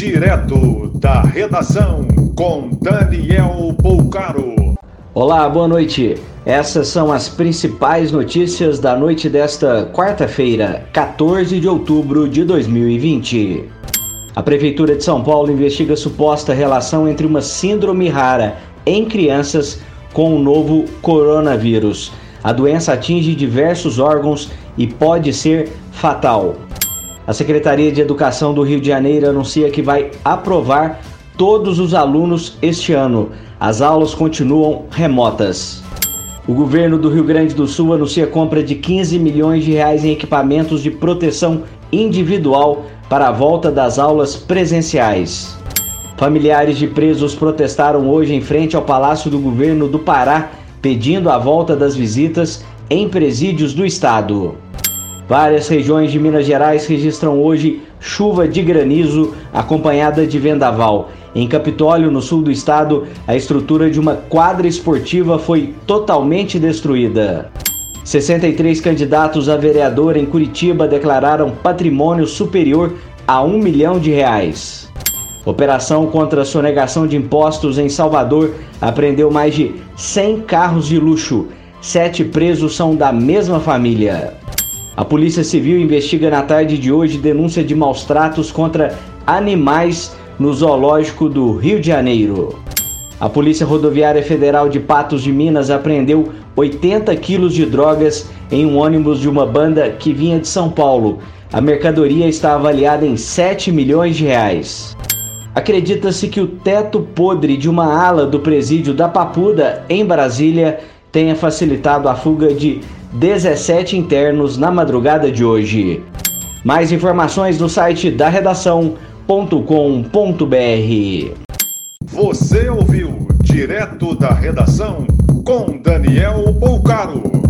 Direto da redação com Daniel Poucaro. Olá, boa noite. Essas são as principais notícias da noite desta quarta-feira, 14 de outubro de 2020. A Prefeitura de São Paulo investiga suposta relação entre uma síndrome rara em crianças com o novo coronavírus. A doença atinge diversos órgãos e pode ser fatal. A Secretaria de Educação do Rio de Janeiro anuncia que vai aprovar todos os alunos este ano. As aulas continuam remotas. O governo do Rio Grande do Sul anuncia compra de 15 milhões de reais em equipamentos de proteção individual para a volta das aulas presenciais. Familiares de presos protestaram hoje em frente ao Palácio do Governo do Pará, pedindo a volta das visitas em presídios do estado. Várias regiões de Minas Gerais registram hoje chuva de granizo acompanhada de vendaval. Em Capitólio, no sul do estado, a estrutura de uma quadra esportiva foi totalmente destruída. 63 candidatos a vereador em Curitiba declararam patrimônio superior a um milhão de reais. Operação contra a sonegação de impostos em Salvador apreendeu mais de 100 carros de luxo. Sete presos são da mesma família. A Polícia Civil investiga na tarde de hoje denúncia de maus tratos contra animais no zoológico do Rio de Janeiro. A Polícia Rodoviária Federal de Patos de Minas apreendeu 80 quilos de drogas em um ônibus de uma banda que vinha de São Paulo. A mercadoria está avaliada em 7 milhões de reais. Acredita-se que o teto podre de uma ala do presídio da Papuda, em Brasília, tenha facilitado a fuga de 17 internos na madrugada de hoje. Mais informações no site da redação.com.br. Você ouviu direto da redação com Daniel Bolcaro.